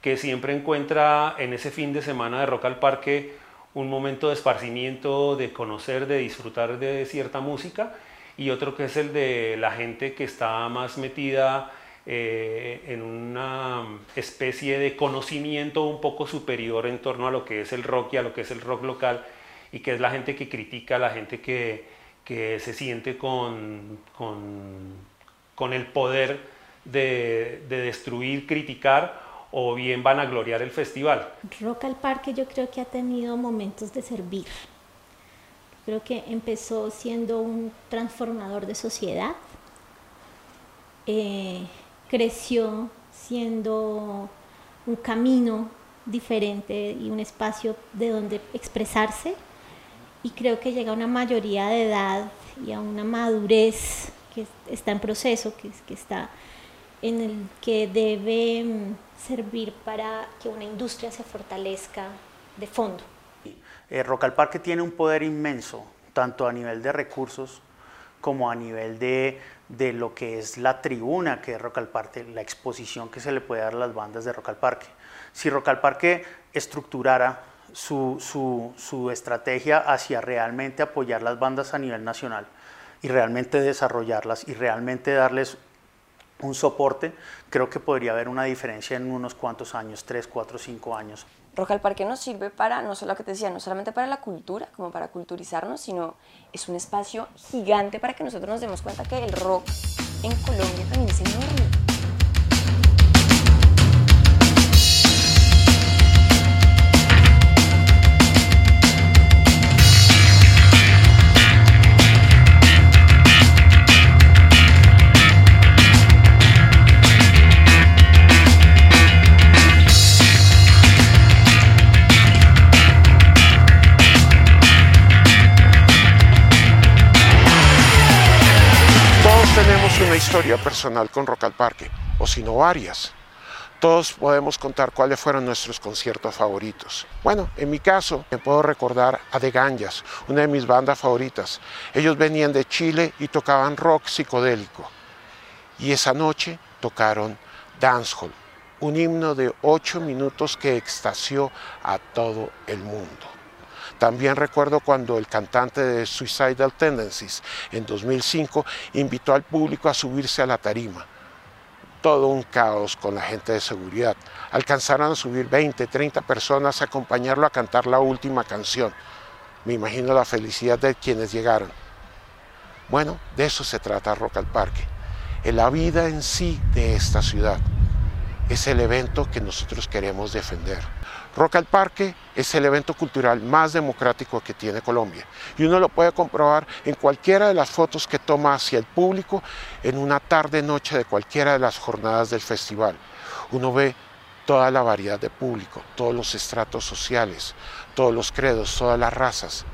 que siempre encuentra en ese fin de semana de Rock al Parque un momento de esparcimiento, de conocer, de disfrutar de cierta música, y otro que es el de la gente que está más metida eh, en una especie de conocimiento un poco superior en torno a lo que es el rock y a lo que es el rock local, y que es la gente que critica, la gente que, que se siente con, con, con el poder de, de destruir, criticar o bien van a gloriar el festival. Rock al Parque yo creo que ha tenido momentos de servir. Creo que empezó siendo un transformador de sociedad, eh, creció siendo un camino diferente y un espacio de donde expresarse y creo que llega a una mayoría de edad y a una madurez que está en proceso, que, está en el que debe mm, servir para que una industria se fortalezca de fondo. Eh, Parque tiene un poder inmenso, tanto a nivel de recursos como a nivel de, de lo que es la tribuna que es Rock Parque, la exposición que se le puede dar a las bandas de Rock al Parque. Si Rock al Parque estructurara su, su, su estrategia hacia realmente apoyar las bandas a nivel nacional y realmente desarrollarlas y realmente darles un soporte, creo que podría haber una diferencia en unos cuantos años, 3, 4, 5 años. Rock al Parque nos sirve para, no solo lo que te decía, no solamente para la cultura, como para culturizarnos, sino es un espacio gigante para que nosotros nos demos cuenta que el rock en Colombia también es enorme. Con Rock al Parque, o si no varias. Todos podemos contar cuáles fueron nuestros conciertos favoritos. Bueno, en mi caso, me puedo recordar a The Ganjas, una de mis bandas favoritas. Ellos venían de Chile y tocaban rock psicodélico. Y esa noche tocaron Dancehall, un himno de ocho minutos que extasió a todo el mundo. También recuerdo cuando el cantante de Suicidal Tendencies en 2005 invitó al público a subirse a la tarima. Todo un caos con la gente de seguridad. Alcanzaron a subir 20, 30 personas a acompañarlo a cantar la última canción. Me imagino la felicidad de quienes llegaron. Bueno, de eso se trata Rock al Parque. En la vida en sí de esta ciudad es el evento que nosotros queremos defender. Rock al Parque es el evento cultural más democrático que tiene Colombia y uno lo puede comprobar en cualquiera de las fotos que toma hacia el público en una tarde-noche de cualquiera de las jornadas del festival. Uno ve toda la variedad de público, todos los estratos sociales, todos los credos, todas las razas.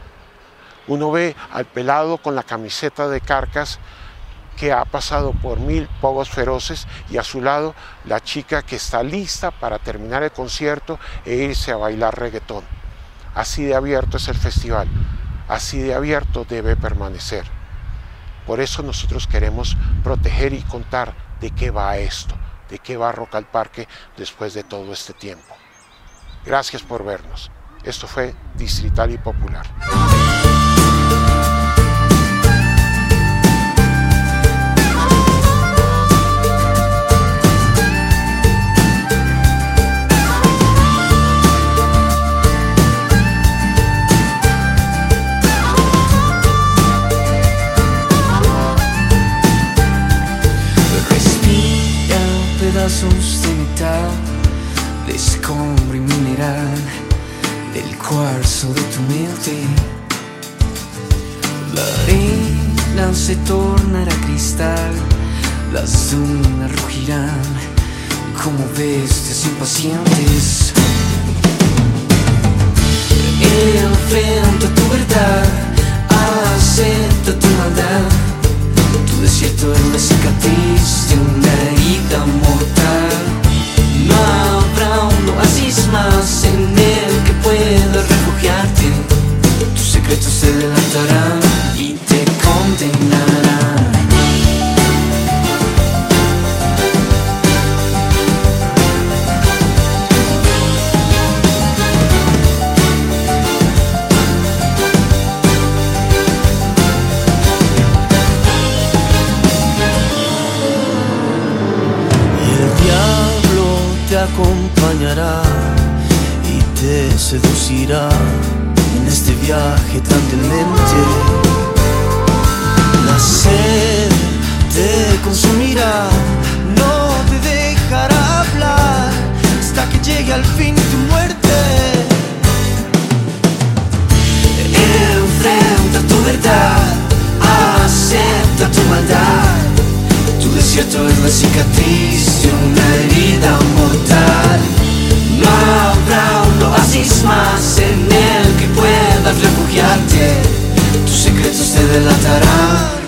Uno ve al pelado con la camiseta de carcas que ha pasado por mil pogos feroces y a su lado la chica que está lista para terminar el concierto e irse a bailar reggaetón. Así de abierto es el festival, así de abierto debe permanecer. Por eso nosotros queremos proteger y contar de qué va esto, de qué va Rock al Parque después de todo este tiempo. Gracias por vernos. Esto fue Distrital y Popular. De metal, de escombro y mineral, del cuarzo de tu mente. La arena se tornará cristal, las dunas rugirán como bestias impacientes. Enfrenta tu verdad, acepta tu maldad. Desierto es una cicatriz de una herida mortal. No habrá un oasis más en el que puedas refugiarte. Tus secretos se delatarán acompañará y te seducirá en este viaje tan demente. La sed te consumirá, no te dejará hablar hasta que llegue al fin tu muerte. Enfrenta tu verdad, acepta tu maldad. Tu desierto es la cicatriz de una herida mortal. Habrá un oasis más en el que puedas refugiarte. Tus secretos te delatarán